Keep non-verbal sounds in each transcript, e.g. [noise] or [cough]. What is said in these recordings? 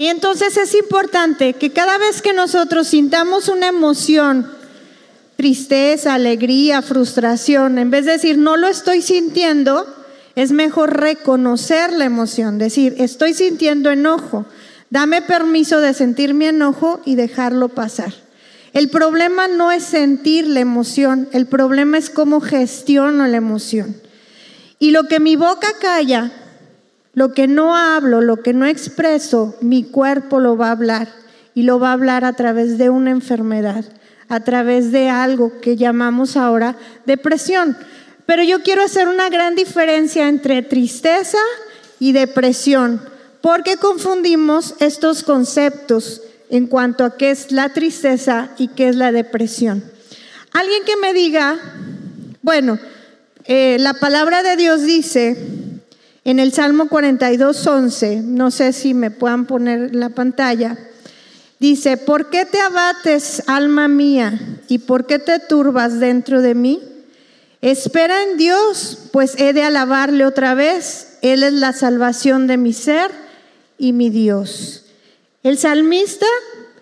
Y entonces es importante que cada vez que nosotros sintamos una emoción, tristeza, alegría, frustración, en vez de decir no lo estoy sintiendo, es mejor reconocer la emoción, decir estoy sintiendo enojo, dame permiso de sentir mi enojo y dejarlo pasar. El problema no es sentir la emoción, el problema es cómo gestiono la emoción. Y lo que mi boca calla, lo que no hablo, lo que no expreso, mi cuerpo lo va a hablar y lo va a hablar a través de una enfermedad, a través de algo que llamamos ahora depresión. Pero yo quiero hacer una gran diferencia entre tristeza y depresión, porque confundimos estos conceptos en cuanto a qué es la tristeza y qué es la depresión. Alguien que me diga, bueno, eh, la palabra de Dios dice en el Salmo 42, 11, no sé si me puedan poner la pantalla, dice, ¿por qué te abates, alma mía, y por qué te turbas dentro de mí? Espera en Dios, pues he de alabarle otra vez. Él es la salvación de mi ser y mi Dios. El salmista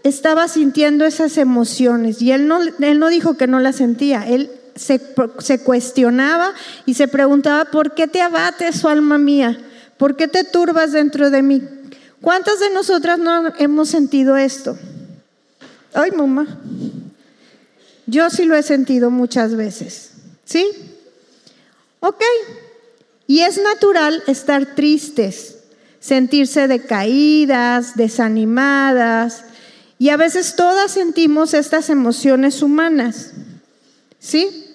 estaba sintiendo esas emociones y él no, él no dijo que no las sentía, él se, cuestionaba y se preguntaba, ¿por qué te abates, su alma mía? ¿Por qué te turbas dentro de mí? ¿Cuántas de nosotras no hemos sentido esto? Ay, mamá. Yo sí lo he sentido muchas veces. ¿Sí? Ok. Y es natural estar tristes, sentirse decaídas, desanimadas. Y a veces todas sentimos estas emociones humanas. ¿Sí?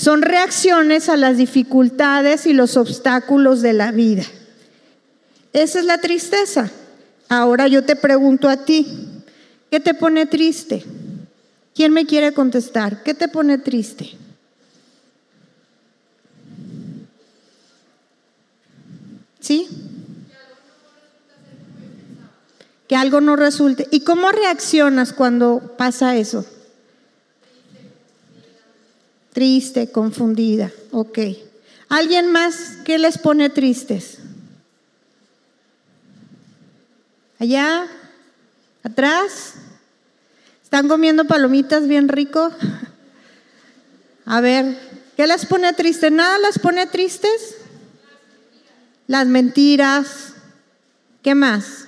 Son reacciones a las dificultades y los obstáculos de la vida. Esa es la tristeza. Ahora yo te pregunto a ti, ¿qué te pone triste? ¿Quién me quiere contestar? ¿Qué te pone triste? ¿Sí? Que algo no resulte. ¿Y cómo reaccionas cuando pasa eso? Triste, confundida. Ok. ¿Alguien más que les pone tristes? Allá, atrás. ¿Están comiendo palomitas bien rico? A ver, ¿qué les pone tristes? ¿Nada las pone tristes? Las mentiras. ¿Qué más?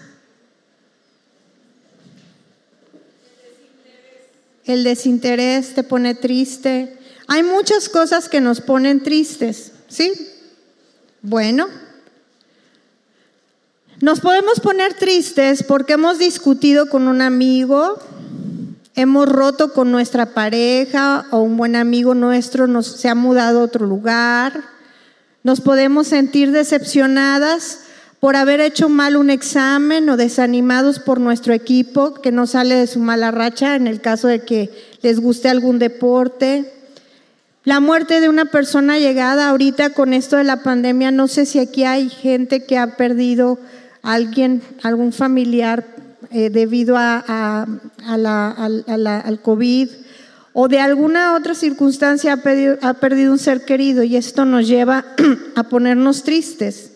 El desinterés te pone triste. Hay muchas cosas que nos ponen tristes, ¿sí? Bueno, nos podemos poner tristes porque hemos discutido con un amigo, hemos roto con nuestra pareja o un buen amigo nuestro nos, se ha mudado a otro lugar. Nos podemos sentir decepcionadas por haber hecho mal un examen o desanimados por nuestro equipo que no sale de su mala racha en el caso de que les guste algún deporte. La muerte de una persona llegada ahorita con esto de la pandemia, no sé si aquí hay gente que ha perdido a alguien, algún familiar eh, debido a, al COVID o de alguna otra circunstancia ha, ha perdido un ser querido y esto nos lleva [clears throat] a ponernos tristes.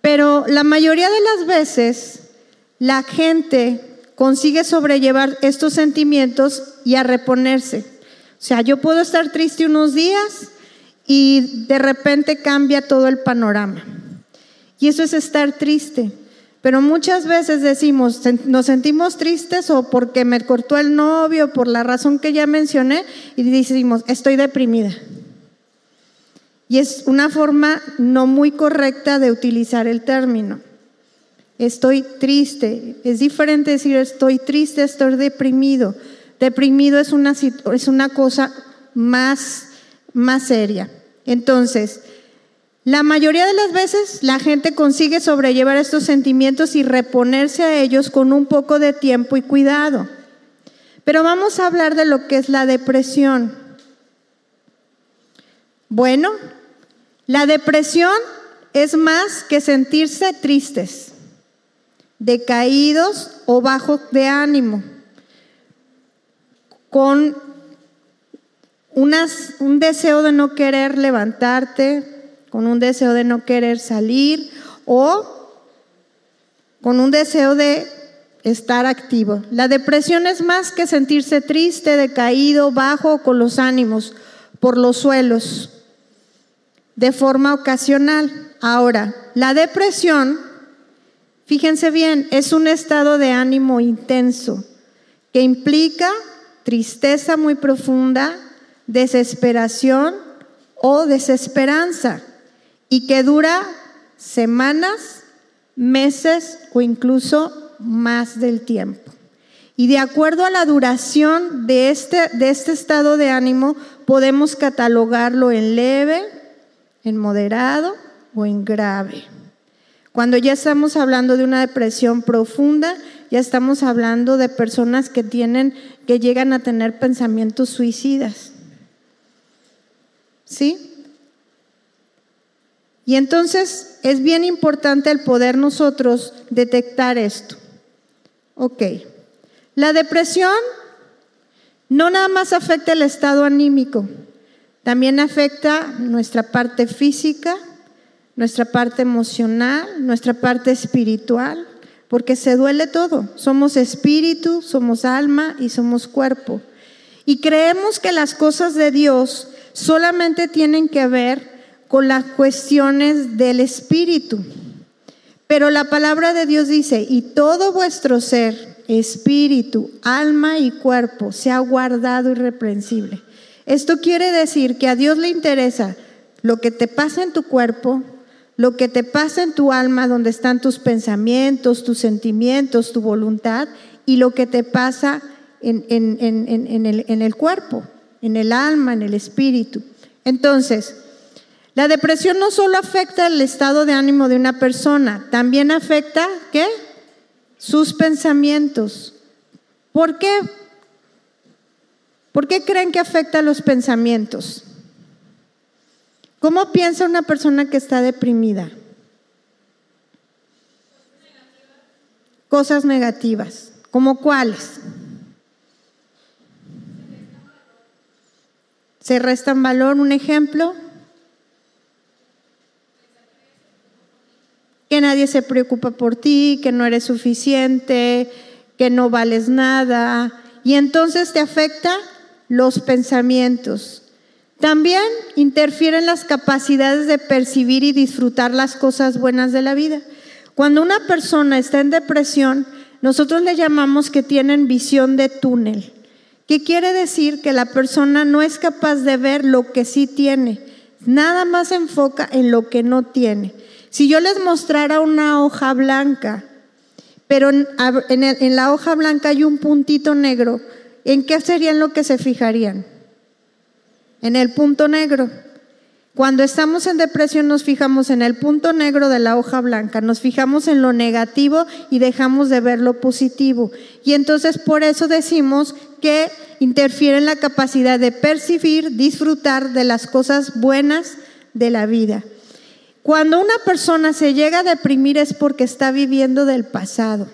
Pero la mayoría de las veces la gente consigue sobrellevar estos sentimientos y a reponerse. O sea, yo puedo estar triste unos días y de repente cambia todo el panorama. Y eso es estar triste. Pero muchas veces decimos, nos sentimos tristes o porque me cortó el novio, por la razón que ya mencioné, y decimos, estoy deprimida. Y es una forma no muy correcta de utilizar el término. Estoy triste. Es diferente decir estoy triste, estoy deprimido. Deprimido es una, es una cosa más, más seria. Entonces, la mayoría de las veces la gente consigue sobrellevar estos sentimientos y reponerse a ellos con un poco de tiempo y cuidado. Pero vamos a hablar de lo que es la depresión. Bueno, la depresión es más que sentirse tristes, decaídos o bajos de ánimo con un deseo de no querer levantarte, con un deseo de no querer salir o con un deseo de estar activo. La depresión es más que sentirse triste, decaído, bajo con los ánimos por los suelos de forma ocasional. Ahora, la depresión, fíjense bien, es un estado de ánimo intenso que implica tristeza muy profunda, desesperación o desesperanza y que dura semanas, meses o incluso más del tiempo. Y de acuerdo a la duración de este, de este estado de ánimo, podemos catalogarlo en leve, en moderado o en grave. Cuando ya estamos hablando de una depresión profunda, ya estamos hablando de personas que tienen que llegan a tener pensamientos suicidas. ¿Sí? Y entonces es bien importante el poder nosotros detectar esto. Ok. La depresión no nada más afecta el estado anímico, también afecta nuestra parte física, nuestra parte emocional, nuestra parte espiritual, porque se duele todo. Somos espíritu, somos alma y somos cuerpo. Y creemos que las cosas de Dios solamente tienen que ver con las cuestiones del espíritu. Pero la palabra de Dios dice, y todo vuestro ser, espíritu, alma y cuerpo, sea guardado irreprensible. Esto quiere decir que a Dios le interesa lo que te pasa en tu cuerpo, lo que te pasa en tu alma, donde están tus pensamientos, tus sentimientos, tu voluntad, y lo que te pasa en, el, el cuerpo, en el alma, en el espíritu. Entonces, la depresión no solo afecta el estado de ánimo de una persona, también afecta, ¿qué? Sus pensamientos. ¿Por qué? ¿Por qué creen que afecta los pensamientos? ¿Cómo piensa una persona que está deprimida? Cosas negativas. ¿Cómo cuáles? Se restan valor. Un ejemplo. Que nadie se preocupa por ti, que no eres suficiente, que no vales nada. Y entonces te afecta los pensamientos. También interfieren las capacidades de percibir y disfrutar las cosas buenas de la vida. Cuando una persona está en depresión, nosotros le llamamos que tienen visión de túnel. ¿Qué quiere decir? Que la persona no es capaz de ver lo que sí tiene, nada más se enfoca en lo que no tiene. Si yo les mostrara una hoja blanca, pero en, en la hoja blanca hay un puntito negro, ¿en qué serían lo que se fijarían? En el punto negro. Cuando estamos en depresión nos fijamos en el punto negro de la hoja blanca, nos fijamos en lo negativo y dejamos de ver lo positivo. Y entonces por eso decimos que interfiere en la capacidad de percibir, disfrutar de las cosas buenas de la vida. Cuando una persona se llega a deprimir es porque está viviendo del pasado.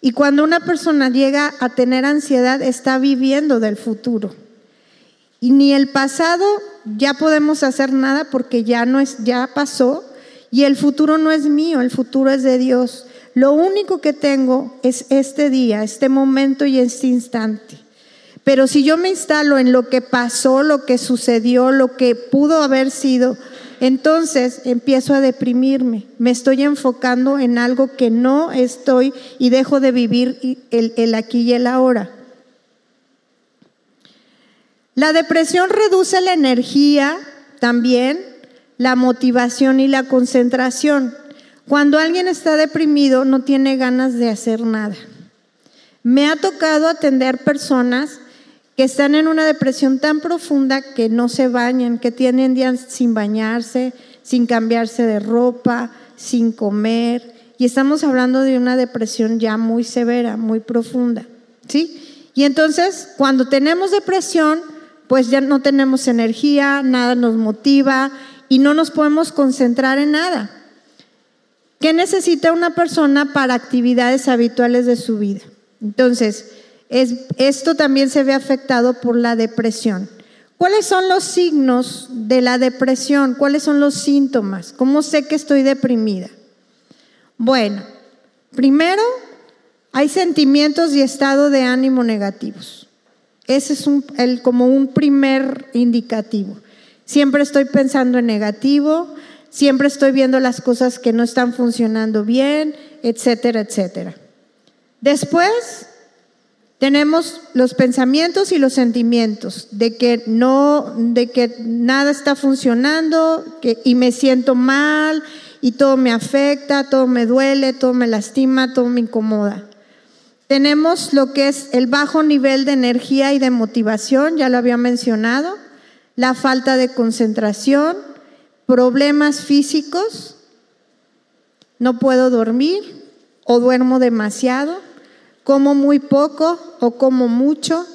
Y cuando una persona llega a tener ansiedad, está viviendo del futuro. Y ni el pasado ya podemos hacer nada porque ya no es, ya pasó. Y el futuro no es mío, el futuro es de Dios. Lo único que tengo es este día, este momento y este instante. Pero si yo me instalo en lo que pasó, lo que sucedió, lo que pudo haber sido, entonces empiezo a deprimirme, me estoy enfocando en algo que no estoy y dejo de vivir el, aquí y el ahora. La depresión reduce la energía también, la motivación y la concentración. Cuando alguien está deprimido no tiene ganas de hacer nada. Me ha tocado atender personas que están en una depresión tan profunda que no se bañan, que tienen días sin bañarse, sin cambiarse de ropa, sin comer. Y estamos hablando de una depresión ya muy severa, muy profunda. ¿Sí? Y entonces, cuando tenemos depresión, pues ya no tenemos energía, nada nos motiva y no nos podemos concentrar en nada. ¿Qué necesita una persona para actividades habituales de su vida? Entonces, esto también se ve afectado por la depresión. ¿Cuáles son los signos de la depresión? ¿Cuáles son los síntomas? ¿Cómo sé que estoy deprimida? Bueno, Primero, hay sentimientos y estado de ánimo negativos. Ese es el, como un primer indicativo. Siempre estoy pensando en negativo, siempre estoy viendo las cosas que no están funcionando bien, etcétera, etcétera. Después tenemos los pensamientos y los sentimientos de que no, de que nada está funcionando que, y me siento mal y todo me afecta, todo me duele, todo me lastima, todo me incomoda. Tenemos lo que es el bajo nivel de energía y de motivación, ya lo había mencionado, la falta de concentración, problemas físicos, no puedo dormir o duermo demasiado, como muy poco o como mucho,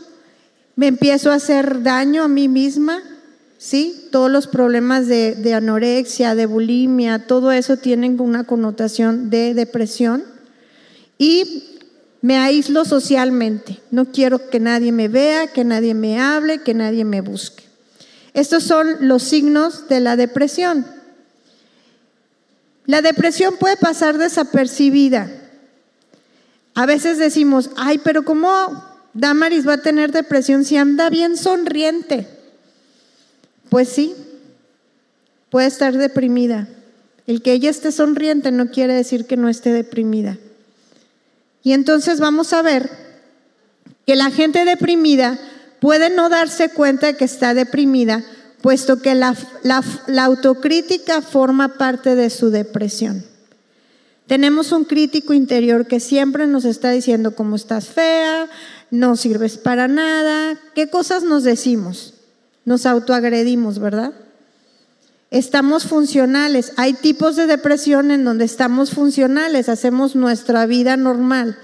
me empiezo a hacer daño a mí misma, ¿sí? Todos los problemas de, anorexia, de bulimia, todo eso tienen una connotación de depresión. Y me aíslo socialmente. No quiero que nadie me vea, que nadie me hable, que nadie me busque. Estos son los signos de la depresión. La depresión puede pasar desapercibida. A veces decimos, ay, pero ¿cómo Damaris va a tener depresión si anda bien sonriente? Pues sí, puede estar deprimida. El que ella esté sonriente no quiere decir que no esté deprimida. Y entonces vamos a ver que la gente deprimida puede no darse cuenta de que está deprimida, puesto que la, autocrítica forma parte de su depresión. Tenemos un crítico interior que siempre nos está diciendo cómo estás fea, no sirves para nada, qué cosas nos decimos. Nos autoagredimos, ¿verdad? Estamos funcionales. Hay tipos de depresión en donde estamos funcionales, hacemos nuestra vida normal,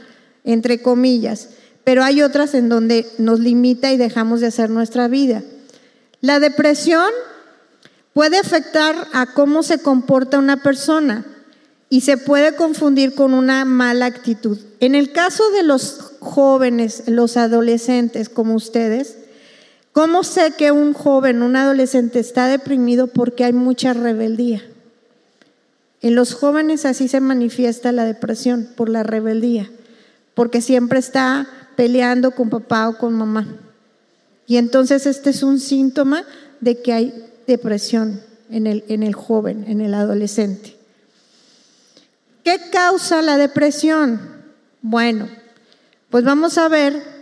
entre comillas, pero hay otras en donde nos limita y dejamos de hacer nuestra vida. La depresión puede afectar a cómo se comporta una persona y se puede confundir con una mala actitud. En el caso de los jóvenes, los adolescentes como ustedes, ¿Cómo sé que un joven, un adolescente está deprimido? Porque hay mucha rebeldía. En los jóvenes así se manifiesta la depresión, por la rebeldía, porque siempre está peleando con papá o con mamá. Y entonces este es un síntoma de que hay depresión en el, en el joven, en el adolescente. ¿Qué causa la depresión? Bueno, pues vamos a ver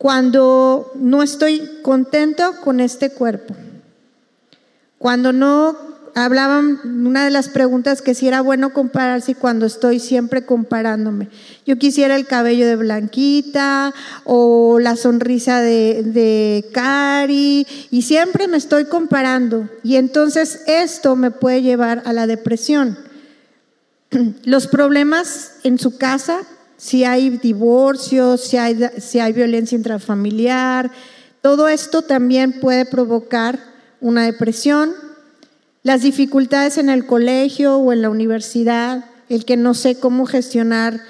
cuando no estoy contento con este cuerpo, cuando no hablaban, una de las preguntas que si era bueno compararse cuando estoy siempre comparándome. Yo quisiera el cabello de Blanquita o la sonrisa de, de Cari y siempre me estoy comparando y entonces esto me puede llevar a la depresión. [clears throat] Los problemas en su casa si hay divorcios, si hay, si hay violencia intrafamiliar, todo esto también puede provocar una depresión. Las dificultades en el colegio o en la universidad, el que no sé cómo gestionar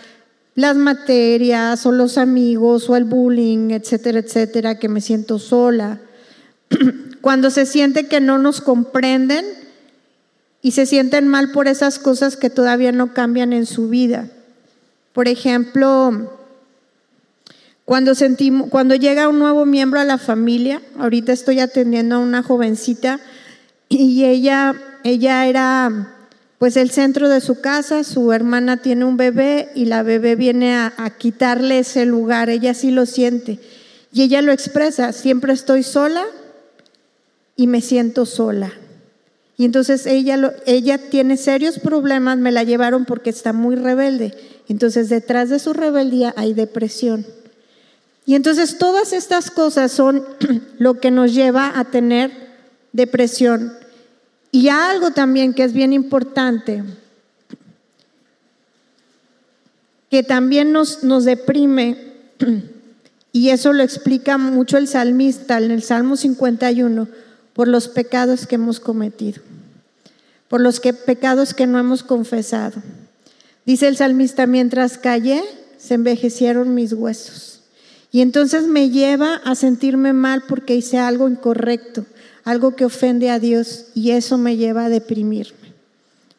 las materias o los amigos o el bullying, etcétera, etcétera, que me siento sola. [clears throat] Cuando se siente que no nos comprenden y se sienten mal por esas cosas que todavía no cambian en su vida. Por ejemplo, cuando, sentimos, cuando llega un nuevo miembro a la familia, ahorita estoy atendiendo a una jovencita y ella, ella era pues el centro de su casa, su hermana tiene un bebé y la bebé viene a, quitarle ese lugar, ella sí lo siente y ella lo expresa, siempre estoy sola y me siento sola. Y entonces ella, ella tiene serios problemas, me la llevaron porque está muy rebelde. Entonces detrás de su rebeldía hay depresión. Y entonces todas estas cosas son [clears throat] lo que nos lleva a tener depresión. Y algo también que es bien importante, que también nos, nos deprime, [clears throat] y eso lo explica mucho el salmista en el Salmo 51, por los pecados que hemos cometido por los que, pecados que no hemos confesado. Dice el salmista, mientras callé, se envejecieron mis huesos. Y entonces me lleva a sentirme mal porque hice algo incorrecto, algo que ofende a Dios, y eso me lleva a deprimirme,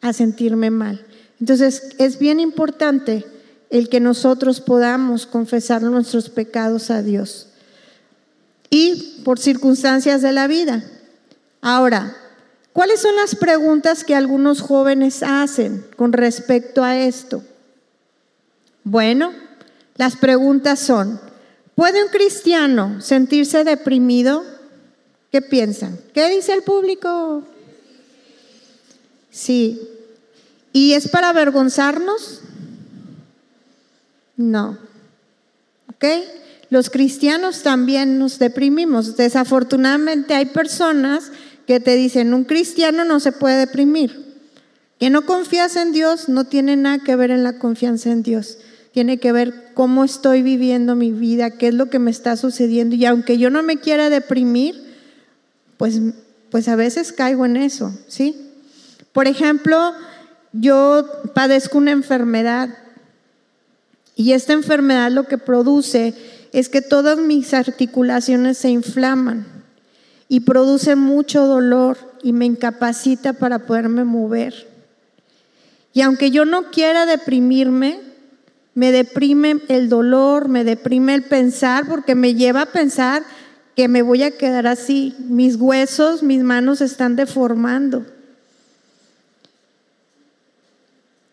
a sentirme mal. Entonces es bien importante el que nosotros podamos confesar nuestros pecados a Dios. Y por circunstancias de la vida. Ahora, ¿cuáles son las preguntas que algunos jóvenes hacen con respecto a esto? Bueno, las preguntas son, ¿puede un cristiano sentirse deprimido? ¿Qué piensan? ¿Qué dice el público? Sí. ¿Y es para avergonzarnos? No. ¿Ok? Los cristianos también nos deprimimos. Desafortunadamente hay personas que te dicen, un cristiano no se puede deprimir. Que no confías en Dios no tiene nada que ver en la confianza en Dios. Tiene que ver cómo estoy viviendo mi vida, qué es lo que me está sucediendo. Y aunque yo no me quiera deprimir, pues, pues a veces caigo en eso, ¿sí? Por ejemplo, yo padezco una enfermedad y esta enfermedad lo que produce es que todas mis articulaciones se inflaman y produce mucho dolor y me incapacita para poderme mover. Y aunque yo no quiera deprimirme, me deprime el dolor, me deprime el pensar, porque me lleva a pensar que me voy a quedar así. Mis huesos, mis manos están deformando.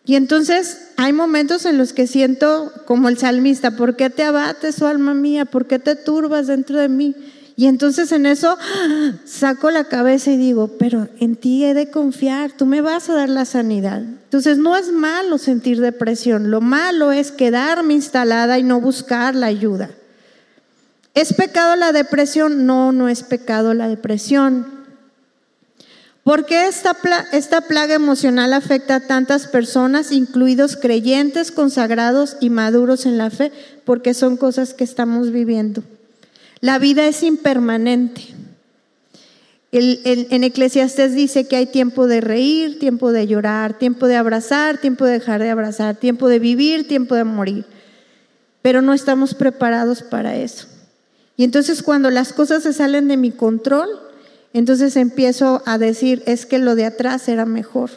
Y entonces hay momentos en los que siento como el salmista, ¿por qué te abates, oh alma mía? ¿Por qué te turbas dentro de mí? Y entonces en eso saco la cabeza y digo, pero en ti he de confiar, tú me vas a dar la sanidad. Entonces no es malo sentir depresión, lo malo es quedarme instalada y no buscar la ayuda. ¿Es pecado la depresión? No, no es pecado la depresión. ¿Por qué esta, esta plaga emocional afecta a tantas personas, incluidos creyentes, consagrados y maduros en la fe? Porque son cosas que estamos viviendo. La vida es impermanente. en Eclesiastes dice que hay tiempo de reír, tiempo de llorar, tiempo de abrazar, tiempo de dejar de abrazar, tiempo de vivir, tiempo de morir. Pero no estamos preparados para eso. Y entonces cuando las cosas se salen de mi control, entonces empiezo a decir, es que lo de atrás era mejor.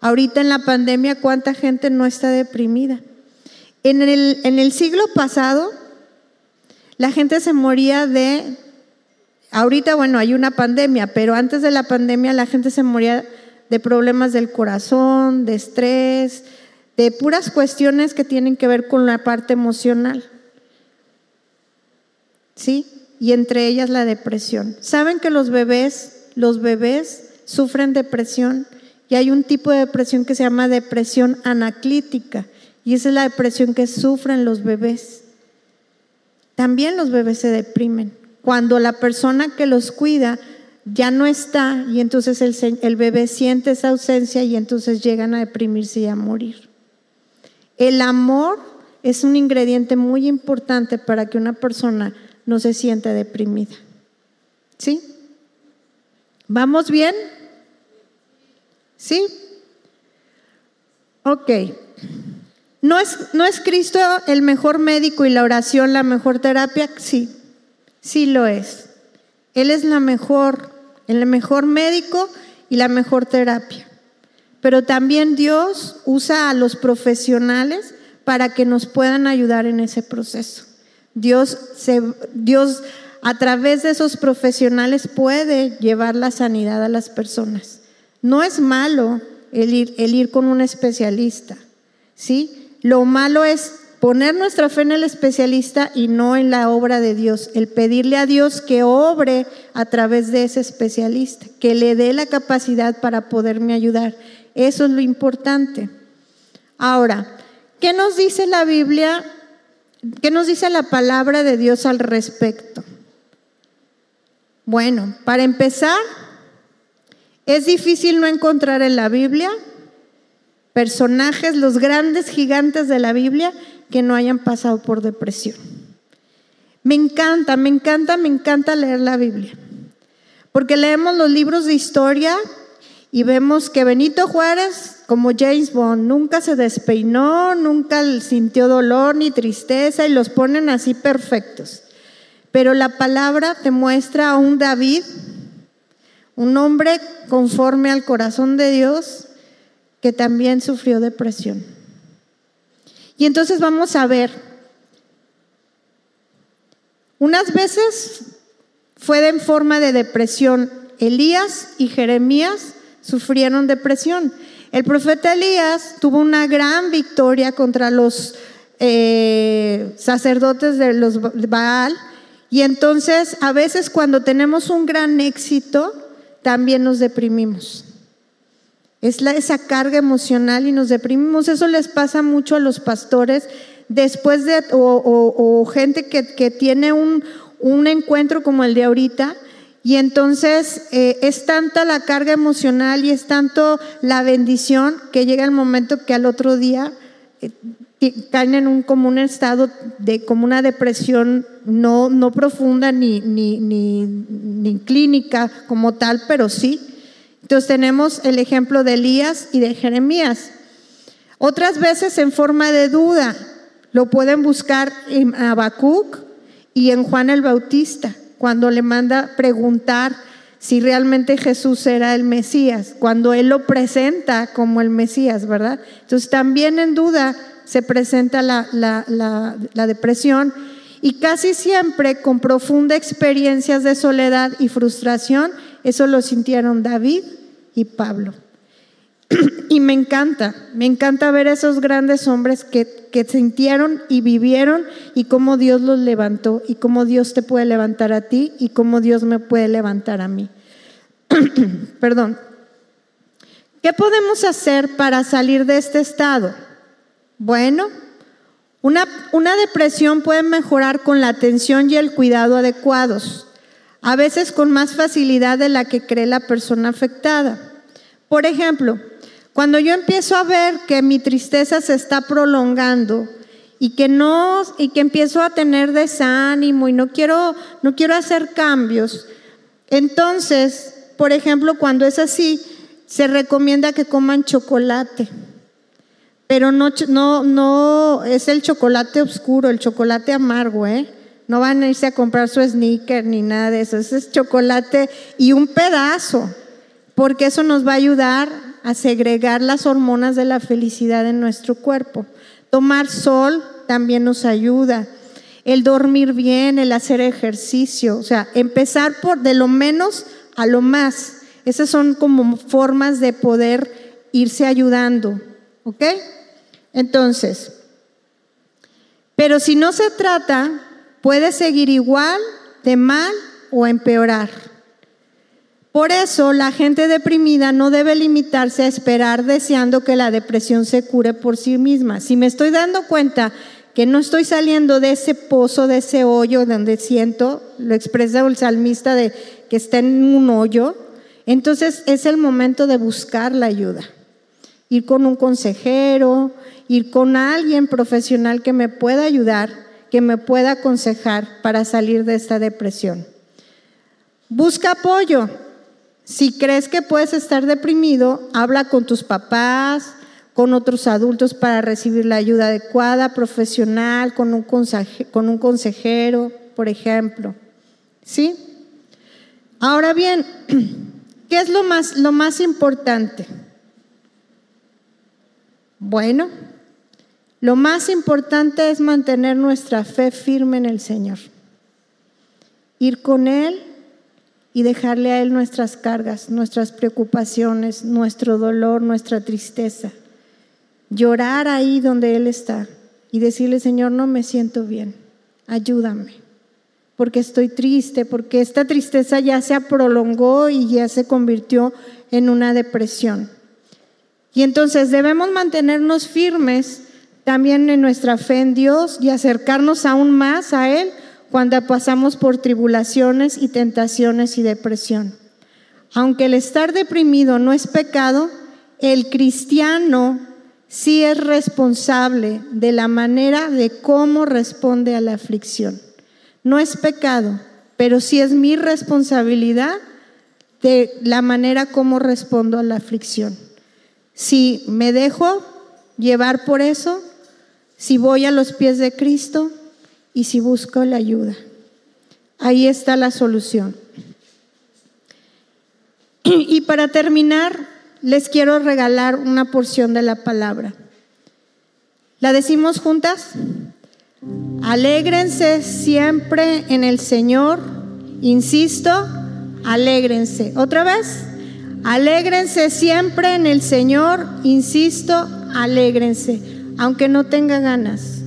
Ahorita en la pandemia, ¿cuánta gente no está deprimida? En el, en el siglo pasado, la gente se moría de, ahorita bueno, hay una pandemia, pero antes de la pandemia la gente se moría de problemas del corazón, de estrés, de puras cuestiones que tienen que ver con la parte emocional. ¿Sí? y entre ellas la depresión. ¿Saben que los bebés, los bebés sufren depresión y hay un tipo de depresión que se llama depresión anaclítica y esa es la depresión que sufren los bebés. También los bebés se deprimen. Cuando la persona que los cuida ya no está y entonces el, bebé siente esa ausencia y entonces llegan a deprimirse y a morir. El amor es un ingrediente muy importante para que una persona no se siente deprimida. ¿Sí? ¿Vamos bien? ¿Sí? Ok. ¿No es, ¿No es Cristo el mejor médico y la oración la mejor terapia? Sí, sí lo es. Él es la mejor, el mejor médico y la mejor terapia. Pero también Dios usa a los profesionales para que nos puedan ayudar en ese proceso. Dios, se, Dios a través de esos profesionales puede llevar la sanidad a las personas. No es malo el ir, el ir con un especialista, ¿sí? Lo malo es poner nuestra fe en el especialista y no en la obra de Dios, el pedirle a Dios que obre a través de ese especialista, que le dé la capacidad para poderme ayudar. Eso es lo importante. Ahora, ¿qué nos dice la Biblia ¿Qué nos dice la palabra de Dios al respecto? Bueno, para empezar, es difícil no encontrar en la Biblia personajes, los grandes gigantes de la Biblia, que no hayan pasado por depresión. Me encanta, me encanta, me encanta leer la Biblia. Porque leemos los libros de historia y vemos que Benito Juárez como James Bond, nunca se despeinó, nunca sintió dolor ni tristeza y los ponen así perfectos. Pero la palabra te muestra a un David, un hombre conforme al corazón de Dios, que también sufrió depresión. Y entonces vamos a ver, unas veces fue en forma de depresión. Elías y Jeremías sufrieron depresión. El profeta Elías tuvo una gran victoria contra los eh, sacerdotes de los Baal y entonces a veces cuando tenemos un gran éxito también nos deprimimos. Es la, esa carga emocional y nos deprimimos. Eso les pasa mucho a los pastores después de, o, gente que, que tiene un, un, encuentro como el de ahorita. Y entonces eh, es tanta la carga emocional y es tanto la bendición que llega el momento que al otro día eh, caen en un, como un estado de como una depresión no, no profunda ni, ni, ni, ni clínica como tal, pero sí entonces tenemos el ejemplo de Elías y de Jeremías. Otras veces en forma de duda, lo pueden buscar en Habacuc y en Juan el Bautista, cuando le manda preguntar si realmente Jesús era el Mesías, cuando él lo presenta como el Mesías, ¿verdad? Entonces también en duda se presenta la, la depresión y casi siempre con profunda experiencias de soledad y frustración, eso lo sintieron David y Pablo. [clears throat] Y me encanta, me encanta ver esos grandes hombres que, que sintieron y vivieron y cómo Dios los levantó y cómo Dios te puede levantar a ti y cómo Dios me puede levantar a mí. [clears throat] Perdón. ¿Qué podemos hacer para salir de este estado? Bueno, una, una, depresión puede mejorar con la atención y el cuidado adecuados, a veces con más facilidad de la que cree la persona afectada. Por ejemplo, cuando yo empiezo a ver que mi tristeza se está prolongando y que no y que empiezo a tener desánimo y no quiero no quiero hacer cambios, entonces, por ejemplo, cuando es así, se recomienda que coman chocolate. Pero no, no, no es el chocolate oscuro, el chocolate amargo, ¿eh? No van a irse a comprar su sneaker ni nada de eso. Ese es chocolate y un pedazo porque eso nos va a ayudar a segregar las hormonas de la felicidad en nuestro cuerpo. Tomar sol también nos ayuda. El dormir bien, el hacer ejercicio, o sea, empezar por de lo menos a lo más. Esas son como formas de poder irse ayudando, ¿ok? Entonces, pero si no se trata, puede seguir igual, de mal o empeorar. Por eso la gente deprimida no debe limitarse a esperar deseando que la depresión se cure por sí misma. Si me estoy dando cuenta que no estoy saliendo de ese pozo, de ese hoyo donde siento, lo expresa el salmista de que está en un hoyo, entonces es el momento de buscar la ayuda. Ir con un consejero, ir con alguien profesional que me pueda ayudar, que me pueda aconsejar para salir de esta depresión. Busca apoyo, si crees que puedes estar deprimido, habla con tus papás, con otros adultos para recibir la ayuda adecuada, profesional, con un, consejero, con un consejero, por ejemplo. ¿Sí? Ahora bien, [clears throat] ¿qué es lo más, lo más importante? Bueno, lo más importante es mantener nuestra fe firme en el Señor. Ir con Él y dejarle a Él nuestras cargas, nuestras preocupaciones, nuestro dolor, nuestra tristeza. Llorar ahí donde Él está y decirle, Señor, no me siento bien, ayúdame, porque estoy triste, porque esta tristeza ya se prolongó y ya se convirtió en una depresión. Y entonces debemos mantenernos firmes también en nuestra fe en Dios y acercarnos aún más a Él cuando pasamos por tribulaciones y tentaciones y depresión. Aunque el estar deprimido no es pecado, el cristiano sí es responsable de la manera de cómo responde a la aflicción. No es pecado, pero sí es mi responsabilidad de la manera como respondo a la aflicción. Si me dejo llevar por eso, si voy a los pies de Cristo, y si busco la ayuda. Ahí está la solución. [clears throat] Y para terminar, les quiero regalar una porción de la palabra. ¿La decimos juntas? Alégrense siempre en el Señor. Insisto, alégrense. ¿Otra vez? Alégrense siempre en el Señor. Insisto, alégrense. Aunque no tenga ganas.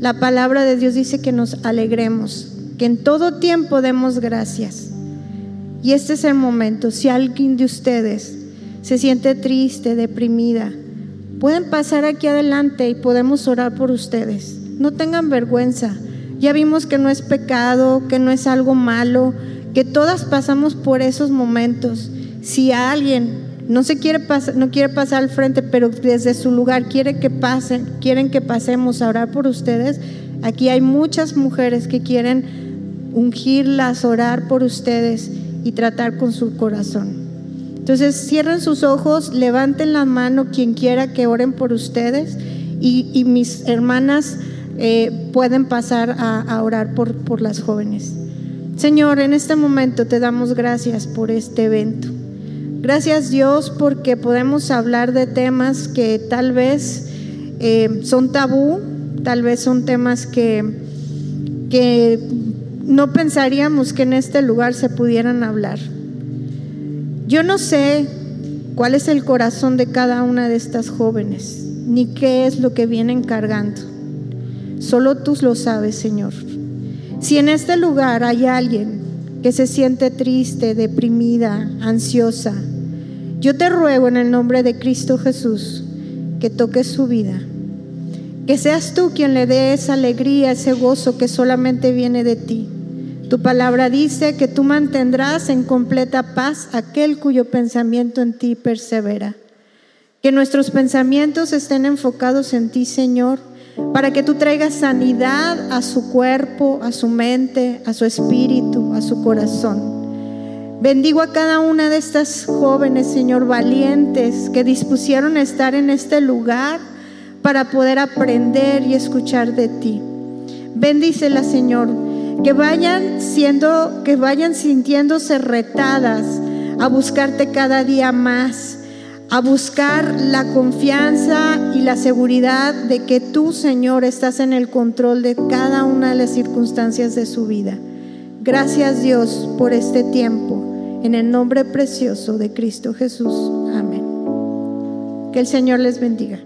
La palabra de Dios dice que nos alegremos, que en todo tiempo demos gracias. Y este es el momento. Si alguien de ustedes se siente triste, deprimida, pueden pasar aquí adelante y podemos orar por ustedes. No tengan vergüenza. Ya vimos que no es pecado, que no es algo malo, que todas pasamos por esos momentos. Si alguien no se quiere pasar, no quiere pasar al frente, pero desde su lugar quiere que pasen, quieren que pasemos a orar por ustedes, aquí hay muchas mujeres que quieren ungirlas, orar por ustedes y tratar con su corazón. Entonces cierren sus ojos, levanten la mano quien quiera que oren por ustedes y mis hermanas eh, pueden pasar a, orar por, por las jóvenes. Señor, en este momento te damos gracias por este evento. Gracias Dios porque podemos hablar de temas que tal vez eh, son tabú, tal vez son temas que, que no pensaríamos que en este lugar se pudieran hablar. Yo no sé cuál es el corazón de cada una de estas jóvenes, ni qué es lo que vienen cargando. Solo tú lo sabes, Señor. Si en este lugar hay alguien que se siente triste, deprimida, ansiosa, yo te ruego en el nombre de Cristo Jesús que toques su vida. Que seas tú quien le dé esa alegría, ese gozo que solamente viene de ti. Tu palabra dice que tú mantendrás en completa paz aquel cuyo pensamiento en ti persevera. Que nuestros pensamientos estén enfocados en ti, Señor para que tú traigas sanidad a su cuerpo, a su mente, a su espíritu, a su corazón. Bendigo a cada una de estas jóvenes, Señor, valientes que dispusieron a estar en este lugar para poder aprender y escuchar de ti. Bendícela, Señor, que vayan siendo, que vayan sintiéndose retadas a buscarte cada día más a buscar la confianza y la seguridad de que tú, Señor, estás en el control de cada una de las circunstancias de su vida. Gracias Dios por este tiempo. En el nombre precioso de Cristo Jesús. Amén. Que el Señor les bendiga.